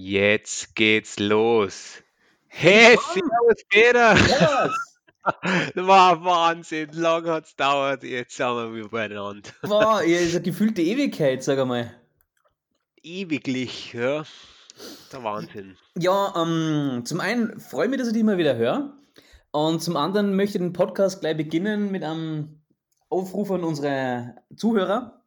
Jetzt geht's los. Hey, servus Peter. War Wahnsinn, lang hat's dauert, jetzt sind wir wieder beieinander. Boah, ja, ist eine gefühlte Ewigkeit, sag einmal. Ewiglich, ja. Der Wahnsinn. Ja, ähm, zum einen freue ich mich, dass ich dich mal wieder höre. Und zum anderen möchte ich den Podcast gleich beginnen mit einem Aufruf an unsere Zuhörer.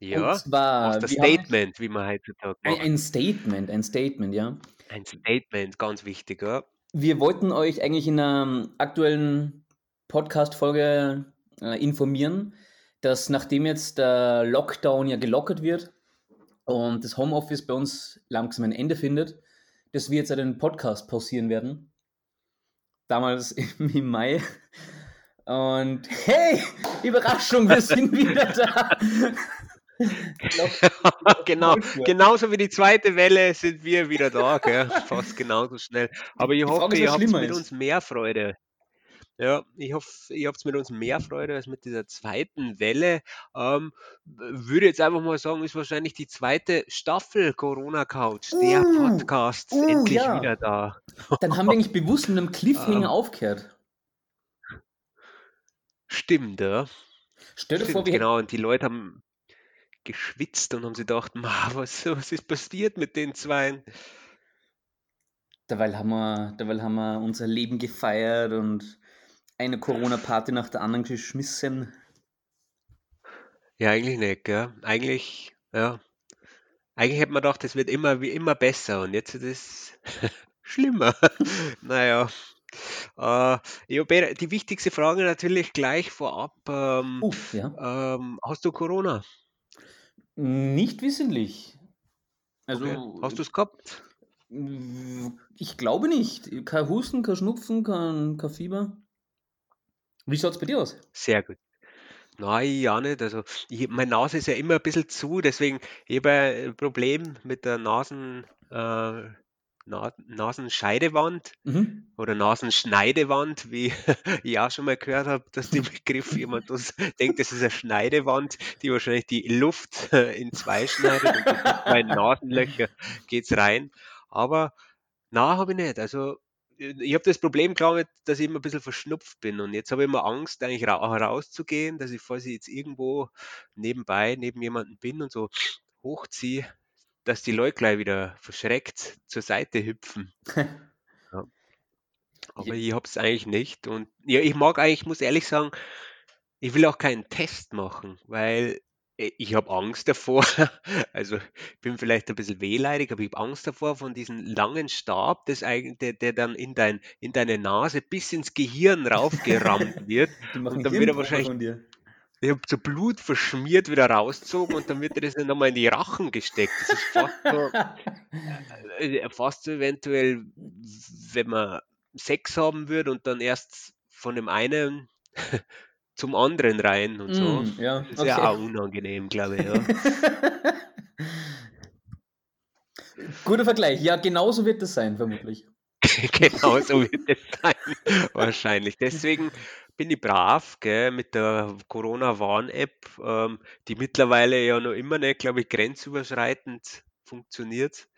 Ja, Und zwar, das wir haben Statement, wie man heutzutage ein, macht. ein Statement, ein Statement, ja. Ein Statement, ganz wichtig, ja. Wir wollten euch eigentlich in einer aktuellen Podcast-Folge äh, informieren, dass nachdem jetzt der Lockdown ja gelockert wird und das Homeoffice bei uns langsam ein Ende findet, dass wir jetzt einen Podcast pausieren werden. Damals im Mai. Und hey, Überraschung, wir sind wieder da. genau, genauso wie die zweite Welle sind wir wieder da, gell? fast genauso schnell. Aber ich Die hoffe, ihr habt mit ist. uns mehr Freude. Ja, ich hoffe, ihr habt mit uns mehr Freude als mit dieser zweiten Welle. Ähm, würde jetzt einfach mal sagen, ist wahrscheinlich die zweite Staffel Corona Couch, der Uh, Podcast, uh, endlich ja. wieder da. Dann haben wir eigentlich bewusst mit einem Cliffhanger Ähm, aufgehört. stimmt, ja. Stell dir vor, wir genau. Und die Leute haben geschwitzt und haben sich gedacht, "Ma, was, was ist passiert mit den Zweien? Derweil haben wir, derweil haben wir unser Leben gefeiert und eine Corona-Party nach der anderen geschmissen. Ja, eigentlich nicht, gell? Eigentlich, ja. Eigentlich hätte man gedacht, es wird immer wie immer besser und jetzt ist es schlimmer. Naja. Äh, Peter, die wichtigste Frage natürlich gleich vorab. Ähm, Uh, ja. ähm, hast du Corona? Nicht wissentlich. Okay. Also, Hast du es gehabt? äh, ich glaube nicht. Kein Husten, kein Schnupfen, kein, kein Fieber. Wie schaut es bei dir aus? Sehr gut. Nein, ja nicht. Also, ich, meine Nase ist ja immer ein bisschen zu, deswegen ich habe ein Problem mit der Nasen, äh, Na Nasenscheidewand Mhm. oder Nasenschneidewand, wie ich auch schon mal gehört habe, dass der Begriff jemand das denkt, das ist eine Schneidewand, die wahrscheinlich die Luft in zwei schneidet und zwei Nasenlöcher geht's rein. Aber na, habe ich nicht. Also ich habe das Problem, glaube ich, dass ich immer ein bisschen verschnupft bin und jetzt habe ich immer Angst, eigentlich ra rauszugehen, dass ich, falls ich jetzt irgendwo nebenbei neben jemandem bin und so hochziehe, dass die Leute gleich wieder verschreckt zur Seite hüpfen. Ja. Aber Ja. ich habe es eigentlich nicht. Und ja, ich mag eigentlich, muss ehrlich sagen, ich will auch keinen Test machen, weil ich habe Angst davor. Also ich bin vielleicht ein bisschen wehleidig, aber ich habe Angst davor von diesem langen Stab, das eigentlich, der, der dann in dein, in deine Nase bis ins Gehirn raufgerammt wird. Die machen Und dann wird er wahrscheinlich, von dir. Ich habe so Blut verschmiert wieder rausgezogen und dann wird dir das dann nochmal in die Rachen gesteckt. Das ist fast so, äh, fast so eventuell, wenn man Sex haben würde und dann erst von dem einen zum anderen rein und so. Mm, ja, Das ist ja auch unangenehm, glaube ich, ja. Guter Vergleich. Ja, genauso wird es sein, vermutlich. Genau so wird es sein, wahrscheinlich. Deswegen bin ich brav, gell, mit der Corona-Warn-App, ähm, die mittlerweile ja noch immer nicht, glaube ich, grenzüberschreitend funktioniert.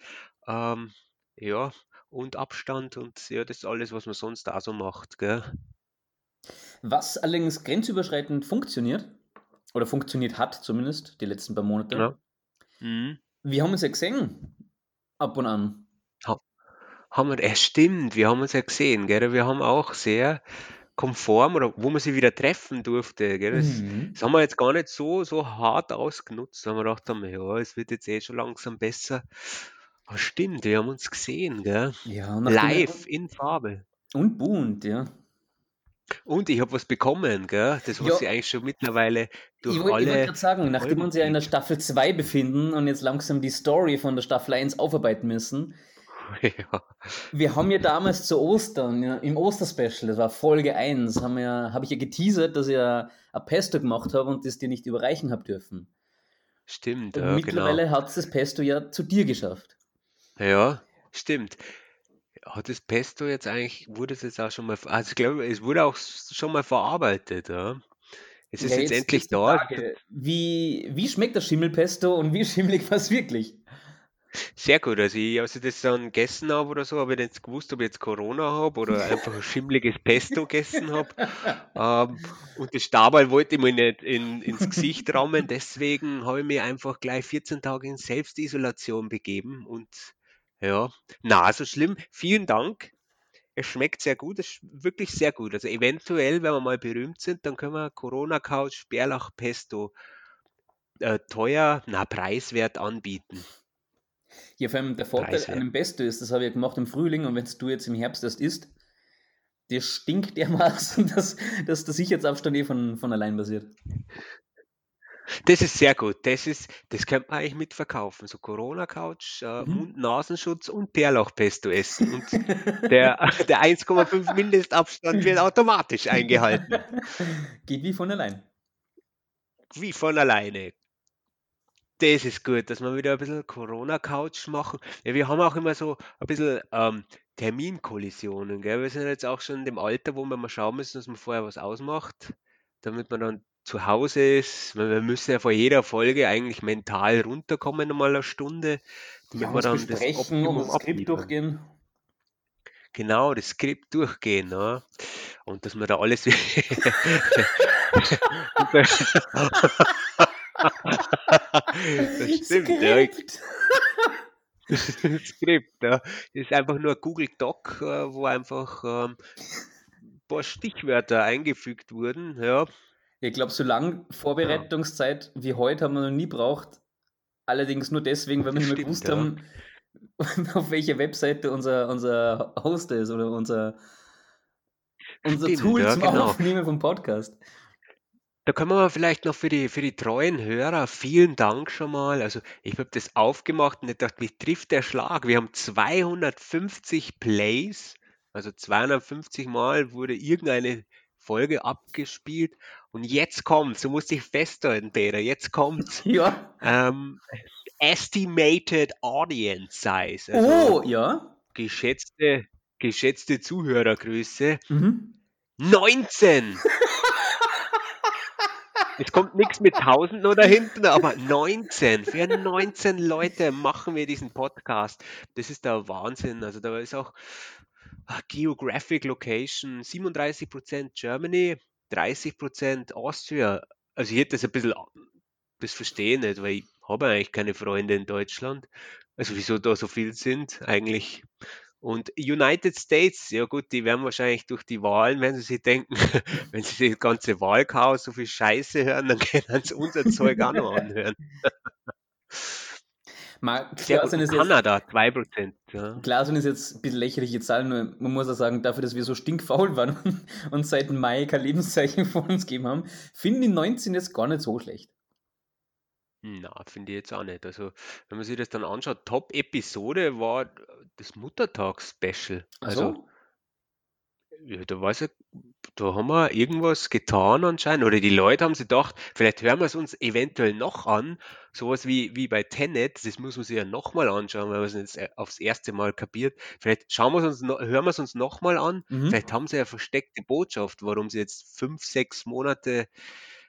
Ähm, ja, und Abstand und ja, das ist alles, was man sonst auch so macht, gell. Was allerdings grenzüberschreitend funktioniert, oder funktioniert hat zumindest, die letzten paar Monate, Ja. Mhm. wir haben uns ja gesehen, ab und an. Ha haben wir, es stimmt, wir haben uns ja gesehen, gell? Wir haben auch sehr konform oder wo man sich wieder treffen durfte, gell? Das, Mhm. das haben wir jetzt gar nicht so, so hart ausgenutzt. Da haben wir gedacht, haben, ja, es wird jetzt eh schon langsam besser. Aber stimmt, wir haben uns gesehen, gell? Ja, Live in Farbe. und bunt, ja. Und ich habe was bekommen, gell? Das, Ja, was ich eigentlich schon mittlerweile ich, durch woll- ich wollte alle gerade sagen, nachdem wir uns ja in der. Staffel 2 befinden und jetzt langsam die Story von der Staffel 1 aufarbeiten müssen, Ja. wir haben ja damals zu Ostern, ja, im Osterspecial, das war Folge 1, haben wir, habe ich ja geteasert, dass ich ja ein Pesto gemacht habe und das dir nicht überreichen habe dürfen. Stimmt, Und ja, genau. mittlerweile hat es das Pesto ja zu dir geschafft. Ja, stimmt. Hat das Pesto jetzt eigentlich, wurde es jetzt auch schon mal, also ich glaube, es wurde auch schon mal verarbeitet, ja. Es ist Ja, jetzt jetzt endlich da. Frage, wie, wie schmeckt das Schimmelpesto und wie schimmelig war es wirklich? Sehr gut. Also, ich, als ich das dann gegessen habe oder so, habe ich nicht gewusst, ob ich jetzt Corona habe oder einfach ein schimmliges Pesto gegessen habe. Ähm, und das Stabal wollte ich mir nicht in, ins Gesicht rammen. Deswegen habe ich mich einfach gleich 14 Tage in Selbstisolation begeben. Und ja, na, so schlimm. Vielen Dank. Es schmeckt sehr gut, es ist wirklich sehr gut. Also eventuell, wenn wir mal berühmt sind, dann können wir Corona Couch Bärlach Pesto äh, teuer, na preiswert anbieten. Ja, vor allem der Vorteil Preiswert. an dem Pesto ist, das habe ich gemacht im Frühling und wenn du jetzt im Herbst erst isst, der stinkt dermaßen, dass, dass der Sicherheitsabstand eh von, von allein passiert. Das ist sehr gut. Das ist, das könnte man eigentlich mitverkaufen. So Corona-Couch, äh, Mhm. Mund-Nasenschutz und Bärlauchpesto essen. Und der, der 1,5 Mindestabstand wird automatisch eingehalten. Geht wie von allein. Wie von alleine. Das ist gut, dass wir wieder ein bisschen Corona-Couch machen. Ja, wir haben auch immer so ein bisschen ähm, Terminkollisionen. Gell? Wir sind jetzt auch schon in dem Alter, wo wir mal schauen müssen, dass man vorher was ausmacht, damit man dann zu Hause ist. Wir müssen ja vor jeder Folge eigentlich mental runterkommen, nochmal eine Stunde, damit Ja, wir dann das Optimum und das Skript durchgehen. Genau, das Skript durchgehen. Ne? Und dass wir da alles. das stimmt, ja. Ich, Skript. Skript, ja. Das ist einfach nur Google Doc, äh, wo einfach ähm, ein paar Stichwörter eingefügt wurden. Ja, Ich glaube, so lange Vorbereitungszeit wie heute haben wir noch nie braucht. Allerdings nur deswegen, weil wir nicht mehr gewusst ja. haben, auf welcher Webseite unser, unser Host ist oder unser, unser Stimmt, Tool ja, zum genau. Aufnehmen vom Podcast. Da können wir mal vielleicht noch für die, für die treuen Hörer, vielen Dank schon mal. Also ich habe das aufgemacht und ich dachte, mich trifft der Schlag. Wir haben 250 Plays, also 250 Mal wurde irgendeine Folge abgespielt. Und jetzt kommt, so musste ich festhalten, Peter, jetzt kommt Ja. ähm, Estimated Audience Size, also Oh, ja. geschätzte, geschätzte Zuhörergröße. Mhm. 19! Es kommt nichts mit 1000 oder hinten, aber 19. Für 19 Leute machen wir diesen Podcast. Das ist der Wahnsinn. Also da ist auch ah, Geographic Location, 37% Germany, 30% Austria. Also ich hätte das ein bisschen, das verstehe ich nicht, weil ich habe eigentlich keine Freunde in Deutschland. Also wieso da so viel sind eigentlich. Und United States, ja gut, die werden wahrscheinlich durch die Wahlen, wenn sie sich denken, wenn sie das ganze Wahlchaos so viel Scheiße hören, dann können sie unser Zeug auch noch anhören. Mal, klar, sind es jetzt, Kanada, 2%. Ja. klar sind es jetzt ein bisschen lächerliche Zahlen, nur man muss auch sagen, dafür, dass wir so stinkfaul waren und seit Mai kein Lebenszeichen von uns gegeben haben, finden die 19 jetzt gar nicht so schlecht. Na, finde ich jetzt auch nicht. Also, wenn man sich das dann anschaut, Top-Episode war das Muttertags-Special. Also, Also, ja, da weiß ich, da haben wir irgendwas getan anscheinend. Oder die Leute haben sich gedacht, vielleicht hören wir es uns eventuell noch an. Sowas wie, wie bei Tenet, das muss man sich ja nochmal anschauen, weil man es jetzt äh, aufs erste Mal kapiert. Vielleicht schauen wir es uns hören wir es uns nochmal an. mhm. Vielleicht haben sie ja versteckte Botschaft, warum sie jetzt fünf, sechs Monate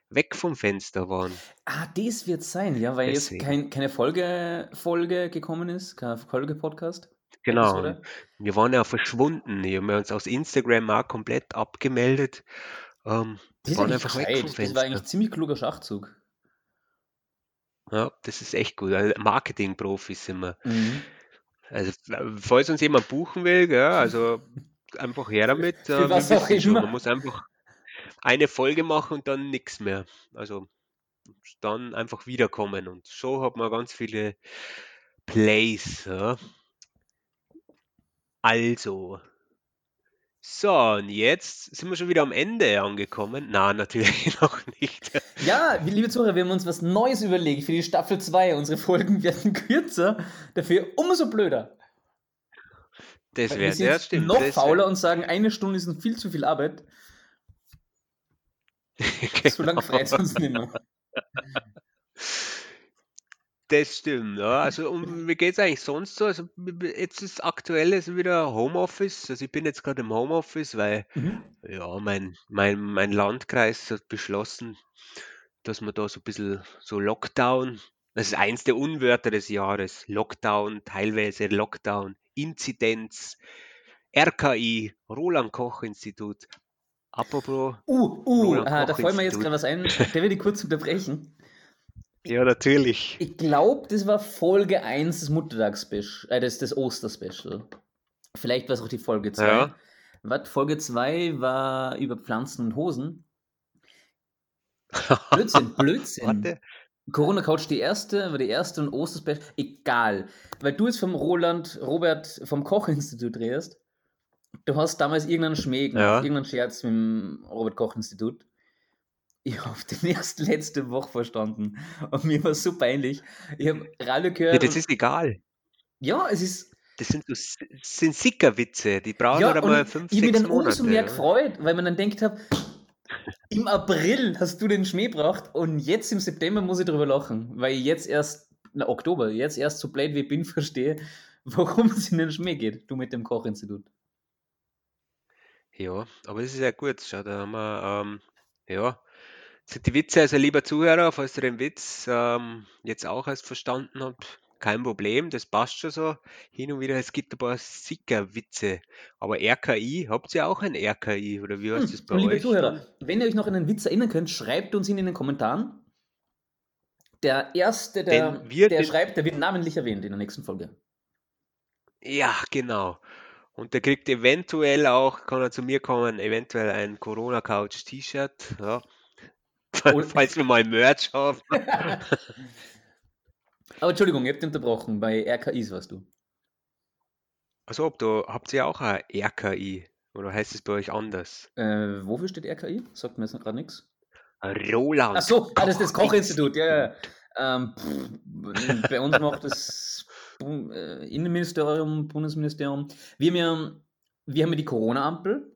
weg vom Fenster waren. Ah, das wird sein, ja, weil jetzt Deswegen. kein, keine Folge, Folge gekommen ist, keine Folge-Podcast. Genau. Episode. Wir waren ja verschwunden. Wir haben uns aus Instagram auch komplett abgemeldet. Ähm, Das waren einfach weg vom gescheit. Das war Fenster. eigentlich ein ziemlich kluger Schachzug. Ja, das ist echt gut. Also Marketing-Profis sind wir. Mhm. Also, falls uns jemand buchen will, gell, also einfach her damit. Äh, was auch schon, man immer. muss einfach eine Folge machen und dann nichts mehr. Also dann einfach wiederkommen. Und so hat man ganz viele Plays. Ja. Also. So, und jetzt sind wir schon wieder am Ende angekommen. Na, natürlich noch nicht. Ja, liebe Zuhörer, wir haben uns was Neues überlegt für die Staffel 2. Unsere Folgen werden kürzer, dafür umso blöder. Das wäre, wir sind ja, stimmt. noch fauler und sagen, eine Stunde ist viel zu viel Arbeit. So lange freut es uns nicht mehr. Das stimmt, ja. Also, und wie geht es eigentlich sonst so? Also, jetzt ist aktuell ist wieder Homeoffice. Also, ich bin jetzt gerade im Homeoffice, weil, Mhm. ja, mein, mein, mein Landkreis hat beschlossen, dass man da so ein bisschen so Lockdown Das ist eins der Unwörter des Jahres. Lockdown, teilweise Lockdown, Inzidenz, RKI, Roland Koch Institut. Apropos. Uh, uh, ah, da fällt mir jetzt gerade was ein. Der will ich kurz unterbrechen. Ja, natürlich. Ich glaube, das war Folge 1 des Muttertags-Special, äh, des, des Oster-Special. Vielleicht war es auch die Folge 2. Ja. Was, Folge 2 war über Pflanzen und Hosen. Blödsinn, Blödsinn. Warte. Corona Couch die erste, war die erste und Osterspecial, egal. Weil du jetzt vom Roland, Robert vom Koch-Institut redest. Du hast damals irgendeinen Schmäh gemacht, ja. irgendeinen Scherz mit dem Robert Koch-Institut. Ich habe den erst letzte Woche verstanden. Und mir war so peinlich. Ich habe Ralle gehört. Ja, das ist egal. Ja, es ist. Das sind, das sind Sickerwitze, die brauchen ja, halt einmal fünf, ich Monate. Habe mich dann umso mehr gefreut, weil man dann denkt habe, im April hast du den Schmäh gebracht und jetzt im September muss ich darüber lachen, weil ich jetzt erst, na Oktober, jetzt erst so blöd wie ich bin, verstehe, warum es in den Schmäh geht, du mit dem Kochinstitut. Ja, aber es ist ja gut. Schau, da haben wir, ähm, ja, sind die Witze, also lieber Zuhörer, falls ihr den Witz ähm, jetzt auch erst verstanden habt, kein Problem, das passt schon so. Hin und wieder, es gibt ein paar Sicker-Witze. Aber RKI, habt ihr auch ein RKI oder wie heißt hm, das bei liebe euch? Zuhörer, wenn ihr euch noch an einen Witz erinnern könnt, schreibt uns ihn in den Kommentaren. Der Erste, der, der schreibt, der wird namentlich erwähnt in der nächsten Folge. Ja, genau. Und der kriegt eventuell auch, kann er zu mir kommen, eventuell ein Corona-Couch-T-Shirt. Ja. Falls wir mal Merch haben. Aber Entschuldigung, ihr habt unterbrochen. Bei RKIs warst du. Also, ob du habt ihr auch ein RKI oder heißt es bei euch anders? Äh, wofür steht RKI? Sagt mir jetzt gerade nichts. Roland. Achso, ah, das ist das Kochinstitut, ja, ja. Ähm, pff, bei uns macht das äh, Innenministerium, Bundesministerium. Wir haben ja, wir haben ja die Corona-Ampel.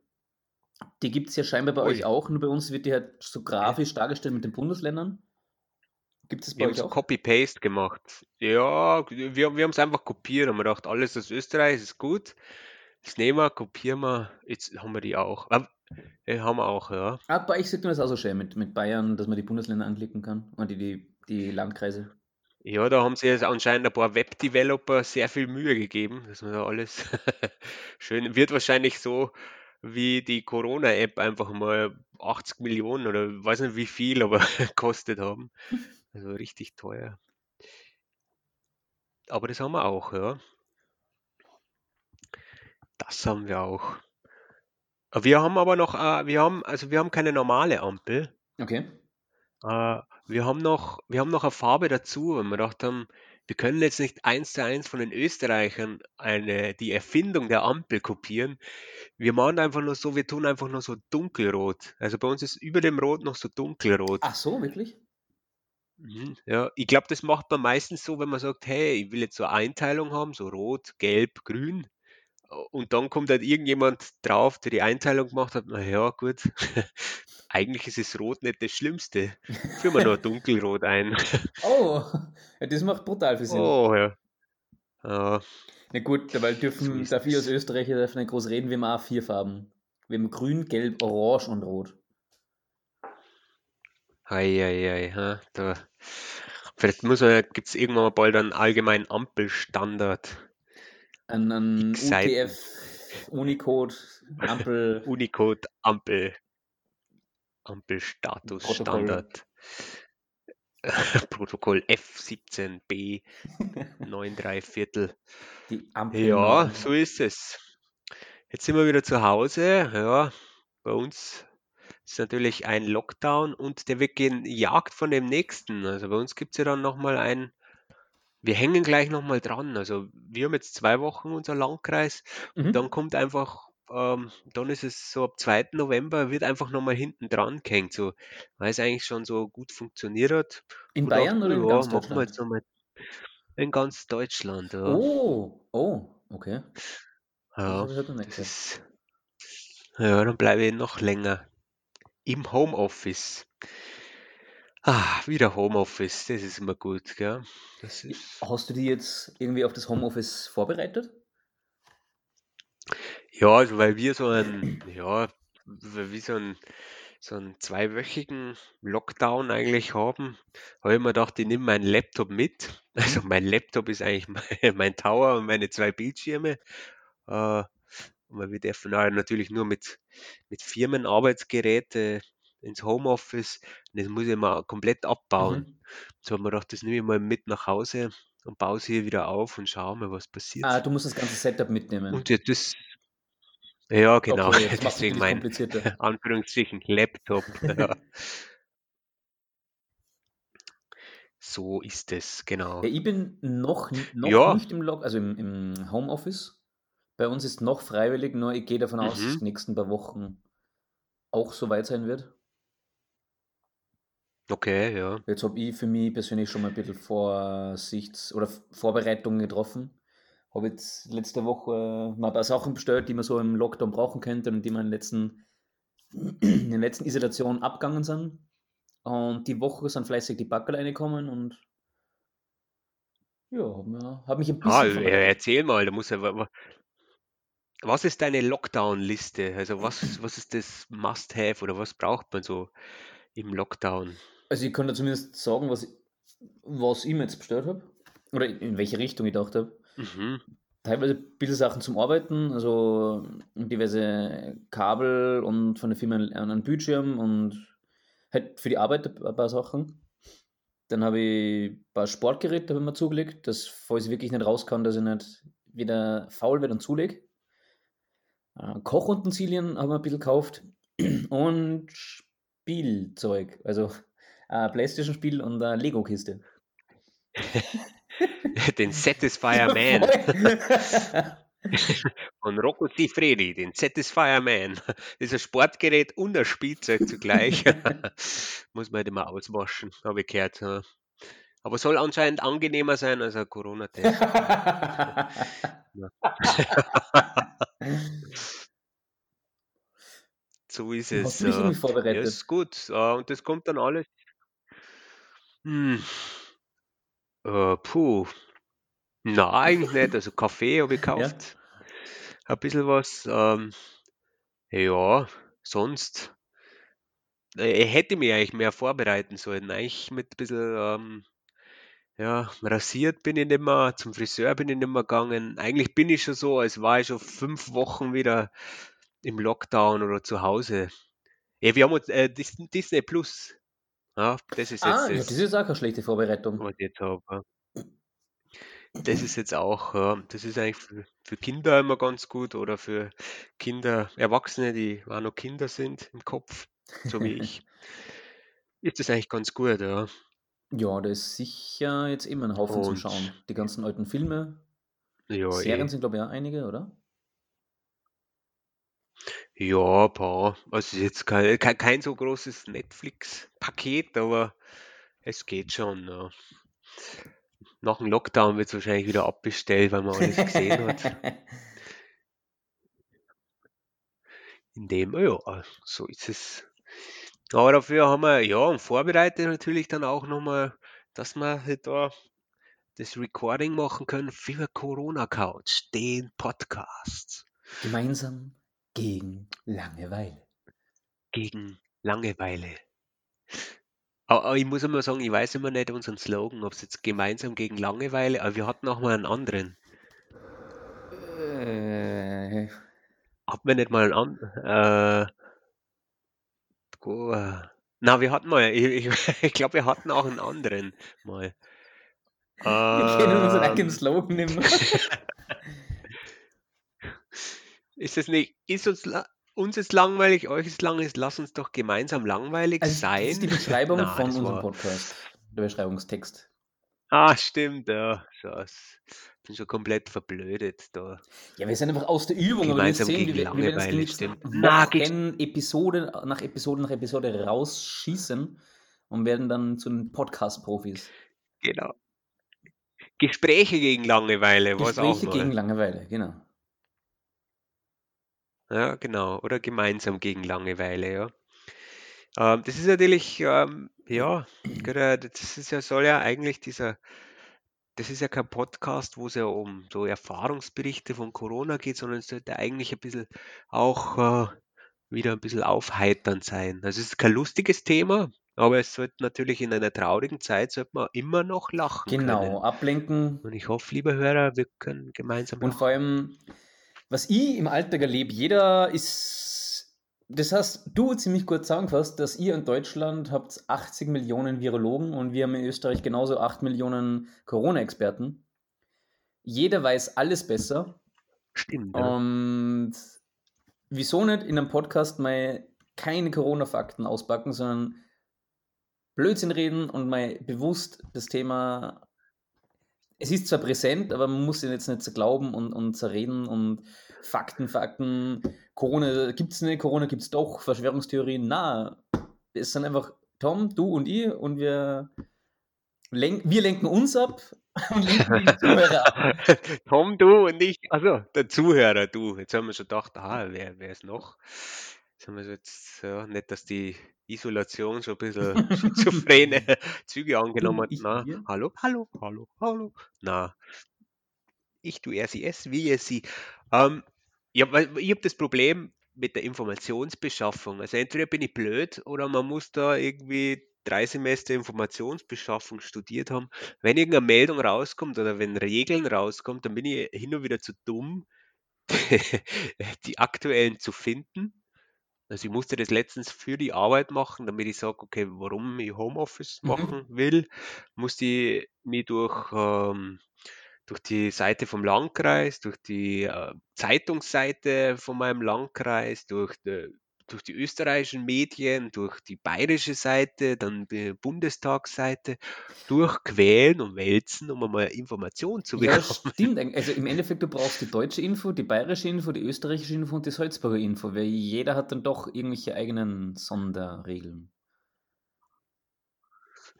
Die gibt es ja scheinbar bei Ui. euch auch, nur bei uns wird die halt so grafisch dargestellt mit den Bundesländern. Gibt es bei wir euch auch? Copy-Paste gemacht. Ja, wir, wir haben es einfach kopiert und wir gedacht, alles aus Österreich ist gut. Das nehmen wir, kopieren wir, jetzt haben wir die auch. Aber, äh, haben wir auch, ja. Ah, bei euch sieht man das auch so schön mit, mit Bayern, dass man die Bundesländer anklicken kann und die, die, die Landkreise. Ja, da haben sich jetzt anscheinend ein paar Webdeveloper sehr viel Mühe gegeben, dass man da alles schön wird wahrscheinlich so wie die Corona-App einfach mal 80 Millionen oder weiß nicht wie viel, aber kostet haben. Also richtig teuer. Aber das haben wir auch, ja. Das haben wir auch. Wir haben aber noch, äh, wir haben, also wir haben keine normale Ampel. Okay. Äh, wir haben noch, wir haben noch eine Farbe dazu, weil wir gedacht haben, wir können jetzt nicht eins zu eins von den Österreichern eine, die Erfindung der Ampel kopieren. Wir machen einfach nur so, wir tun einfach nur so dunkelrot. Also bei uns ist über dem Rot noch so dunkelrot. Ach so, wirklich? Mhm, ja, ich glaube, das macht man meistens so, wenn man sagt, hey, ich will jetzt so eine Einteilung haben, so rot, gelb, grün. Und dann kommt halt irgendjemand drauf, der die Einteilung gemacht hat, na ja, gut, eigentlich ist es rot nicht das Schlimmste. Führen wir noch dunkelrot ein. Oh, das macht brutal viel Sinn. Oh, ja. Ja, Na gut, weil dürfen, so darf ich als Österreicher davon nicht groß reden, wir haben auch vier Farben. Wir haben grün, gelb, orange und rot. Eieiei, ha, da, vielleicht muss gibt es irgendwann mal bald einen allgemeinen Ampelstandard. Ein, ein UTF, Unicode, Ampel. Unicode, Ampel. Ampelstatus, Standard. Protokoll F17b 93 Viertel. Die Ampel. Ja, so ist es. Jetzt sind wir wieder zu Hause. Ja, bei uns ist natürlich ein Lockdown und der wird gejagt von dem nächsten. Also bei uns gibt es ja dann nochmal ein, wir hängen gleich nochmal dran. Also wir haben jetzt zwei Wochen unser Landkreis mhm. und dann kommt einfach, ähm, dann ist es so ab 2. November wird einfach nochmal hinten dran gehängt, so, weil es eigentlich schon so gut funktioniert hat. In und Bayern auch, oder in ja, ganz Deutschland? Jetzt nochmal in ganz Deutschland. Ja. Oh, oh, okay. Ja, das ist, ja, dann bleibe ich noch länger im Homeoffice. Ah, wieder Homeoffice, das ist immer gut, gell? Ist Hast du die jetzt irgendwie auf das Homeoffice vorbereitet? Ja, also weil wir so ein, ja, wie so ein, so einen zweiwöchigen Lockdown eigentlich haben, habe ich mir gedacht, ich nehme meinen Laptop mit. Also Mhm. mein Laptop ist eigentlich mein, mein Tower und meine zwei Bildschirme. Äh, weil wir dürfen natürlich nur mit, mit Firmenarbeitsgeräte ins Homeoffice und das muss ich mal komplett abbauen. Mhm. So habe ich mir gedacht, das nehme ich mal mit nach Hause und baue es hier wieder auf und schaue mal, was Ah, passiert. du musst das ganze Setup mitnehmen. Und ja, das, ja, genau, Okay, das deswegen mein komplizierter. Anführungsstrichen Laptop. Ja, so ist es, genau. Ja, ich bin noch, noch Ja, nicht im Log, also im, im Homeoffice. Bei uns ist noch freiwillig, nur ich gehe davon aus, dass es mhm, die nächsten paar Wochen auch so weit sein wird. Okay, ja. Jetzt habe ich für mich persönlich schon mal ein bisschen Vorsichts- oder Vorbereitungen getroffen. Habe jetzt letzte Woche mal ein paar Sachen bestellt, die man so im Lockdown brauchen könnte und die mir in, den letzten, in den letzten Isolationen abgegangen sind. Und die Woche sind fleißig die Backel reingekommen und ja, habe hab mich ein Ah, bisschen vorbereitet. erzähl mal, da muss ja, wa- wa- was ist deine Lockdown-Liste? Also was, was ist das Must-Have oder was braucht man so im Lockdown? Also ich kann da zumindest sagen, was, was ich mir jetzt bestellt habe. Oder in welche Richtung ich gedacht habe. Mhm, Teilweise ein bisschen Sachen zum Arbeiten, also diverse Kabel und von der Firma einen, Bildschirm und halt für die Arbeit ein paar Sachen. Dann habe ich ein paar Sportgeräte habe ich mir zugelegt, dass, falls ich wirklich nicht raus kann, dass ich nicht wieder faul werde und zulege. Äh, Kochutensilien habe ich mir ein bisschen gekauft und Spielzeug, also ein Playstation-Spiel und eine Lego-Kiste. den Satisfier Man von Rocco Siffredi, den Satisfier Man. Das ist ein Sportgerät und ein Spielzeug zugleich. Muss man halt immer auswaschen, habe ich gehört. Aber soll anscheinend angenehmer sein als ein Corona-Test. So ist Hast es. du dich äh, irgendwie Ja, vorbereitet? ist gut. äh, Und das kommt dann alles. Hm, äh, puh. Na, eigentlich nicht. Also Kaffee habe ich Ja? gekauft. Ein bisschen was. Ähm, ja, sonst äh, hätte ich mich eigentlich mehr vorbereiten sollen. Eigentlich mit ein bisschen, ähm, ja, rasiert bin ich nicht mehr, zum Friseur bin ich nicht mehr gegangen. Eigentlich bin ich schon so, als war ich schon fünf Wochen wieder im Lockdown oder zu Hause. Ja, wir haben uns äh, Dis- Disney Plus. Ja, das ist Ah, jetzt ja, das das, ist auch keine schlechte Vorbereitung. was ich jetzt habe. Das ist jetzt auch, ja, das ist eigentlich für, für Kinder immer ganz gut oder für Kinder, Erwachsene, die auch noch Kinder sind im Kopf, so wie ich, ist das eigentlich ganz gut, ja. Ja, da ist sicher jetzt immer ein Haufen zum Und Schauen. Die ganzen alten Filme, ja, Serien eh. sind, glaube ich, auch einige, oder? Ja, paar. Also jetzt kein, kein, kein so großes Netflix-Paket, aber es geht schon. Ja. Nach dem Lockdown wird es wahrscheinlich wieder abbestellt, weil man alles gesehen hat. In dem, ja, so ist es. Aber dafür haben wir, ja, und vorbereitet natürlich dann auch nochmal, dass wir halt da das Recording machen können für Corona Couch, den Podcast Gemeinsam gegen Langeweile. gegen Langeweile. Aber, aber ich muss immer sagen, ich weiß immer nicht unseren Slogan, ob es jetzt gemeinsam gegen Langeweile, aber wir hatten auch mal einen anderen. Äh, Hatten wir nicht mal einen anderen? Äh, äh, na, wir hatten mal, ich, ich, ich glaube, wir hatten auch einen anderen mal. wir kennen unseren eigenen Ähm, Slogan mehr. ist es nicht, ist uns, uns ist langweilig, euch ist langweilig, lass uns doch gemeinsam langweilig Also, das ist die sein. Beschreibung Na, von das unserem war, Podcast. Der Beschreibungstext. ah, stimmt, ja, scheiß. Bin schon komplett verblödet da. Ja, wir sind einfach aus der Übung, aber wir Gemeinsam sehen, gegen wir, wir werden es die stimmt. Wochen Episode nach Episode nach Episode rausschießen und werden dann zu den Podcast-Profis. genau. Gespräche gegen Langeweile, was auch Gespräche gegen. Langeweile, genau. Ja, genau. Oder gemeinsam gegen Langeweile, ja. Ähm, das ist natürlich, ähm, ja, das ist ja, soll ja eigentlich dieser, das ist ja kein Podcast, wo es ja um so Erfahrungsberichte von Corona geht, sondern es sollte eigentlich ein bisschen auch äh, wieder ein bisschen aufheiternd sein. Also es ist kein lustiges Thema, aber es sollte natürlich in einer traurigen Zeit sollte man immer noch lachen Genau, können. ablenken. Und ich hoffe, liebe Hörer, wir können gemeinsam Und lachen. vor allem, was ich im Alltag erlebe, jeder ist, das hast du ziemlich gut zusammengefasst, dass ihr in Deutschland habt 80 Millionen Virologen und wir haben in Österreich genauso 8 Millionen Corona-Experten. Jeder weiß alles besser. Stimmt. Ja. Und wieso nicht in einem Podcast mal keine Corona-Fakten auspacken, sondern Blödsinn reden und mal bewusst das Thema. Es ist zwar präsent, aber man muss ihn jetzt nicht glauben und, und zerreden und Fakten, Fakten. Corona gibt es nicht, Corona gibt es doch, Verschwörungstheorien. Na, es sind einfach Tom, du und ich und wir, lenk, wir lenken uns ab und lenken die Zuhörer ab. Tom, du und ich, also der Zuhörer, du. Jetzt haben wir schon gedacht, ah, wer, wer ist noch? Jetzt haben wir so jetzt, ja, nicht, dass die Isolation schon ein bisschen schizophrene Züge angenommen hat. Na, wir? hallo, hallo, hallo, hallo. Na, ich, du, er, sie, es, wir, sie. Ähm, ja, weil ich habe das Problem mit der Informationsbeschaffung. Also entweder bin ich blöd oder man muss da irgendwie drei Semester Informationsbeschaffung studiert haben. Wenn irgendeine Meldung rauskommt oder wenn Regeln rauskommt, dann bin ich hin und wieder zu dumm, die aktuellen zu finden. Also ich musste das letztens für die Arbeit machen, damit ich sage, okay, warum ich Homeoffice Mhm. machen will, musste ich mich durch, ähm, durch die Seite vom Landkreis, durch die äh, Zeitungsseite von meinem Landkreis, durch die, durch die österreichischen Medien, durch die bayerische Seite, dann die Bundestagsseite, durchquälen und wälzen, um einmal Informationen zu Ja, bekommen. stimmt. eigentlich. Also im Endeffekt, du brauchst die deutsche Info, die bayerische Info, die österreichische Info und die Salzburger Info, weil jeder hat dann doch irgendwelche eigenen Sonderregeln.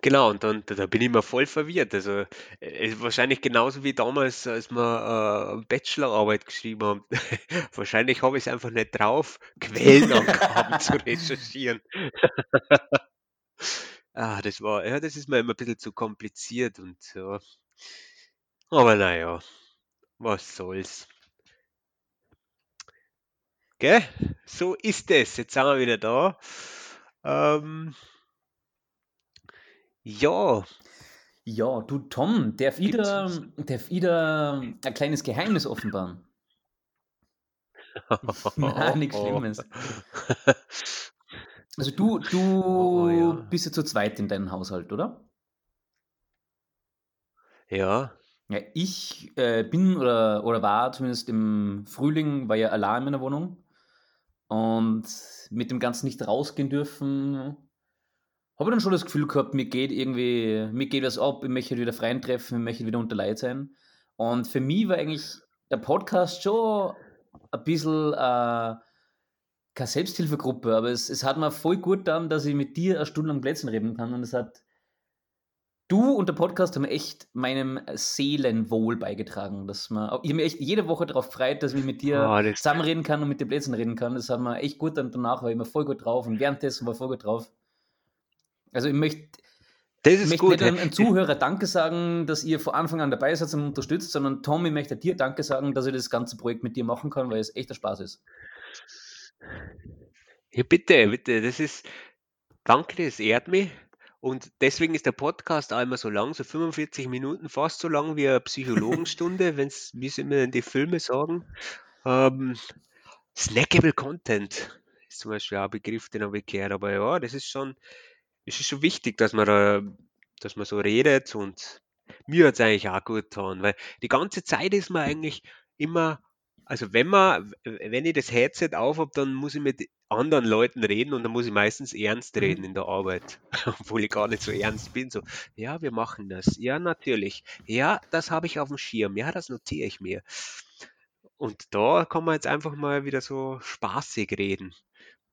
Genau, und dann da bin ich mir voll verwirrt. Also, äh, wahrscheinlich genauso wie damals, als wir, äh, Bachelorarbeit geschrieben haben. Wahrscheinlich habe ich es einfach nicht drauf, Quellenangaben zu recherchieren. Ah, das war ja, das ist mir immer ein bisschen zu kompliziert und ja. Aber na ja, was soll's. Gell? So ist es. Jetzt sind wir wieder da. Ähm ja. Ja, du Tom, darf ich da, darf ich da ein kleines Geheimnis offenbaren? Nein, nichts Schlimmes. Also du, du Oh, ja. bist ja zu zweit in deinem Haushalt, oder? Ja. Ja, ich äh, bin oder, oder war zumindest im Frühling, war ja allein in meiner Wohnung und mit dem Ganzen nicht rausgehen dürfen, habe ich dann schon das Gefühl gehabt, mir geht irgendwie, mir geht was ab, ich möchte wieder freien treffen, ich möchte wieder unter Leid sein. Und für mich war eigentlich der Podcast schon ein bisschen äh, keine Selbsthilfegruppe, aber es, es hat mir voll gut dann, dass ich mit dir eine Stunde am Plätzchen reden kann und es hat Du und der Podcast haben echt meinem Seelenwohl beigetragen. Dass man, ich habe mich echt jede Woche darauf gefreut, dass ich mit dir Ah, das zusammenreden kann und mit den Plätzen reden kann. Das hat mir echt gut und danach war ich immer voll gut drauf und währenddessen war ich voll gut drauf. Also ich möchte, ich möchte gut. nicht einem, einem Zuhörer Danke sagen, dass ihr von Anfang an dabei seid und unterstützt, sondern Tom, ich möchte dir Danke sagen, dass ich das ganze Projekt mit dir machen kann, weil es echt ein Spaß ist. Ja, bitte, bitte. Das ist, danke, das ehrt mich. Und deswegen ist der Podcast auch immer so lang, so 45 Minuten, fast so lang wie eine Psychologenstunde, wenn's, wie sie mir in die Filme sagen. Ähm, snackable Content ist zum Beispiel auch ein Begriff, den habe ich gehört. Aber ja, das ist schon, es ist schon wichtig, dass man da, dass man so redet und mir hat es eigentlich auch gut getan, weil die ganze Zeit ist man eigentlich immer, also wenn man, wenn ich das Headset auf habe, dann muss ich mit anderen Leuten reden und dann muss ich meistens ernst Mhm. reden in der Arbeit, obwohl ich gar nicht so ernst bin. So, ja, wir machen das. Ja, natürlich. Ja, das habe ich auf dem Schirm. Ja, das notiere ich mir. Und da kann man jetzt einfach mal wieder so spaßig reden.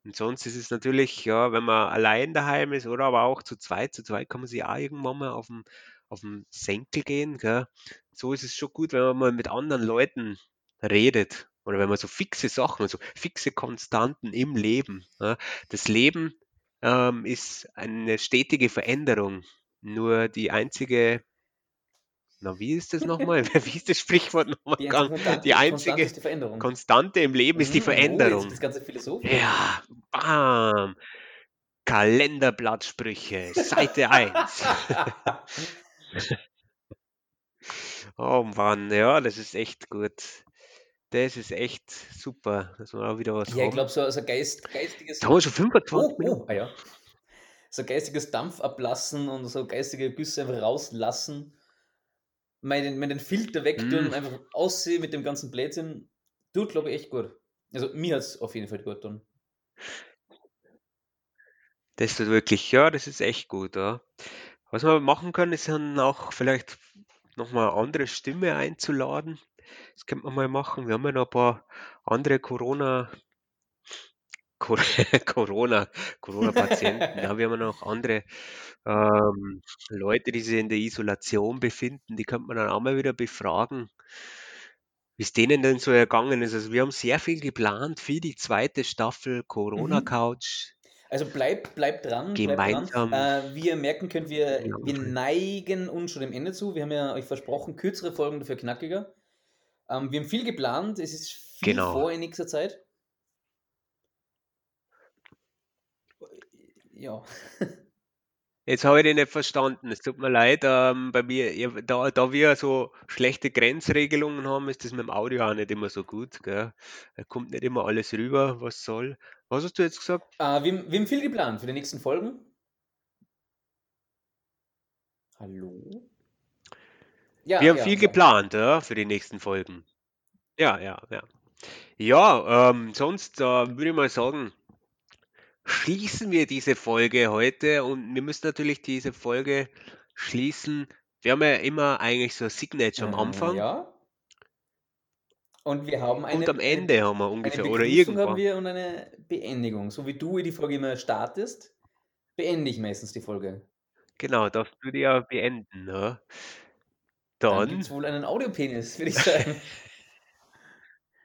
Und sonst ist es natürlich, ja, wenn man allein daheim ist oder aber auch zu zweit, zu zweit kann man sich auch irgendwann mal auf den, auf den Senkel gehen, gell? So ist es schon gut, wenn man mal mit anderen Leuten redet oder wenn man so fixe Sachen, so fixe Konstanten im Leben. Ja? Das Leben ähm, ist eine stetige Veränderung. Nur die einzige Na, wie ist das nochmal? Wie ist das Sprichwort nochmal Die einzige Die Konstante, einzige die Veränderung. Konstante im Leben ist die Mm, Oh, Veränderung. das ganze Philosophisch. Ja, bam. Kalenderblattsprüche, Seite 1. Oh Mann, ja, das ist echt gut. Das ist echt super, dass wir auch wieder was Ja, ich haben. glaube, so, so Geist, geistiges. Da haben wir schon 25 Oh, oh, ah ja. So geistiges Dampf ablassen und so geistige Güsse einfach rauslassen. Meinen, meinen Filter wegtun, Mm. einfach aussehen mit dem ganzen Blödsinn. Tut, glaube ich, echt gut. Also mir hat es auf jeden Fall gut getan. Das tut wirklich, ja, das ist echt gut, ja. Was wir machen können, ist dann auch vielleicht nochmal eine andere Stimme einzuladen. Das könnte man mal machen. Wir haben ja noch ein paar andere Corona, Cor Corona, Corona-Patienten. Da haben wir noch andere ähm, Leute, die sich in der Isolation befinden. Die könnte man dann auch mal wieder befragen, wie es denen denn so ergangen ist. Also wir haben sehr viel geplant für die zweite Staffel Corona Mhm. Couch. Also bleibt bleib dran, bleibt Gemeinsam. dran. Äh, wie ihr merken könnt, wir, Ja, wir neigen uns schon dem Ende zu. Wir haben ja euch versprochen, kürzere Folgen dafür knackiger. Ähm, wir haben viel geplant, es ist viel Genau. vor in nächster Zeit. Ja. Jetzt habe ich den nicht verstanden. Es tut mir leid. Ähm, bei mir, da, da wir so schlechte Grenzregelungen haben, ist das mit dem Audio auch nicht immer so gut. Gell? Da kommt nicht immer alles rüber, was soll. Was hast du jetzt gesagt? Äh, wir, haben- wir haben viel geplant für die nächsten Folgen. Hallo? Ja, Wir haben ja, viel ja. geplant, ja, für die nächsten Folgen. Ja, ja, ja. Ja, ähm, sonst äh, würde ich mal sagen, schließen wir diese Folge heute und wir müssen natürlich diese Folge schließen. Wir haben ja immer eigentlich so ein Signature am Äh, Anfang Ja. Und wir haben eine, und am Ende haben wir ungefähr oder Begrüßung haben irgendwann. wir und eine Beendigung. So wie du die Folge immer startest, beende ich meistens die Folge. Genau, darfst du die ja beenden, ne? Dann gibt es Dann. wohl einen Audiopenis, würde ich sagen.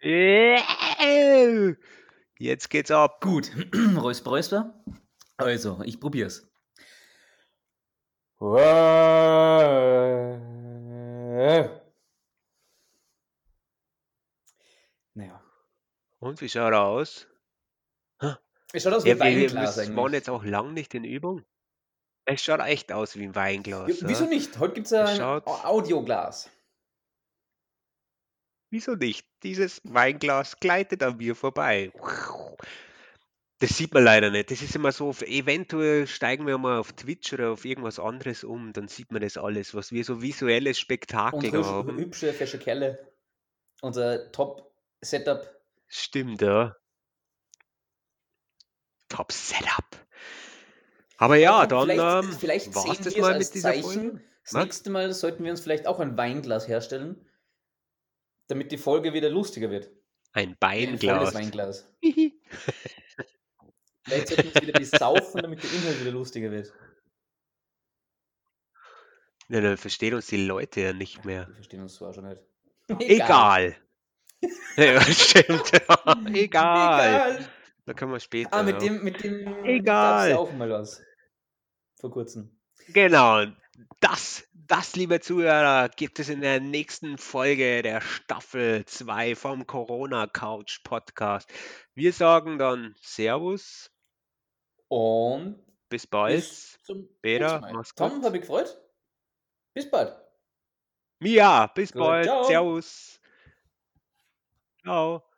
Jetzt geht's ab. Gut, Räusper, Räusper. Also, ich probier's. Naja. Und wie schaut er aus? Es schaut aus wie Ja, ein wir, wir Weinglas müssen- waren jetzt auch lang nicht in Übung. Es schaut echt aus wie ein Ja, Weinglas. wieso Ja? nicht? Heute gibt es Es ein schaut- Au- Audioglas. Wieso nicht? Dieses Weinglas gleitet an mir vorbei. Das sieht man leider nicht. Das ist immer so, eventuell steigen wir mal auf Twitch oder auf irgendwas anderes um, dann sieht man das alles, was wir so visuelles Spektakel Und hübsch, haben. hübsche, fesche Kerle. Unser Top-Setup. Stimmt, ja. Top Setup. Aber ja, dann vielleicht, ähm, vielleicht war's das mal mit dieser Zeichen. Folge. Das nächste Mal sollten wir uns vielleicht auch ein Weinglas herstellen, damit die Folge wieder lustiger wird. Ein Ein Beinglas. Weinglas. Hihi. Vielleicht sollten wir wieder besaufen, damit der Inhalt wieder lustiger wird. Ja, dann verstehen uns die Leute ja nicht mehr. Die verstehen uns zwar schon nicht. Egal. ja, stimmt. Egal. Egal. Da können wir später. Ah, mit dem, mit dem gab's Egal. ja auch mal was. Vor kurzem. Genau. Das, das, liebe Zuhörer, gibt es in der nächsten Folge der Staffel 2 vom Corona Couch Podcast. Wir sagen dann Servus, Und bis bald. bis zum Peter, mach's Tom, gut. habe ich gefreut. Bis bald. Mia, bis Gut, bald. ciao. Servus. Ciao.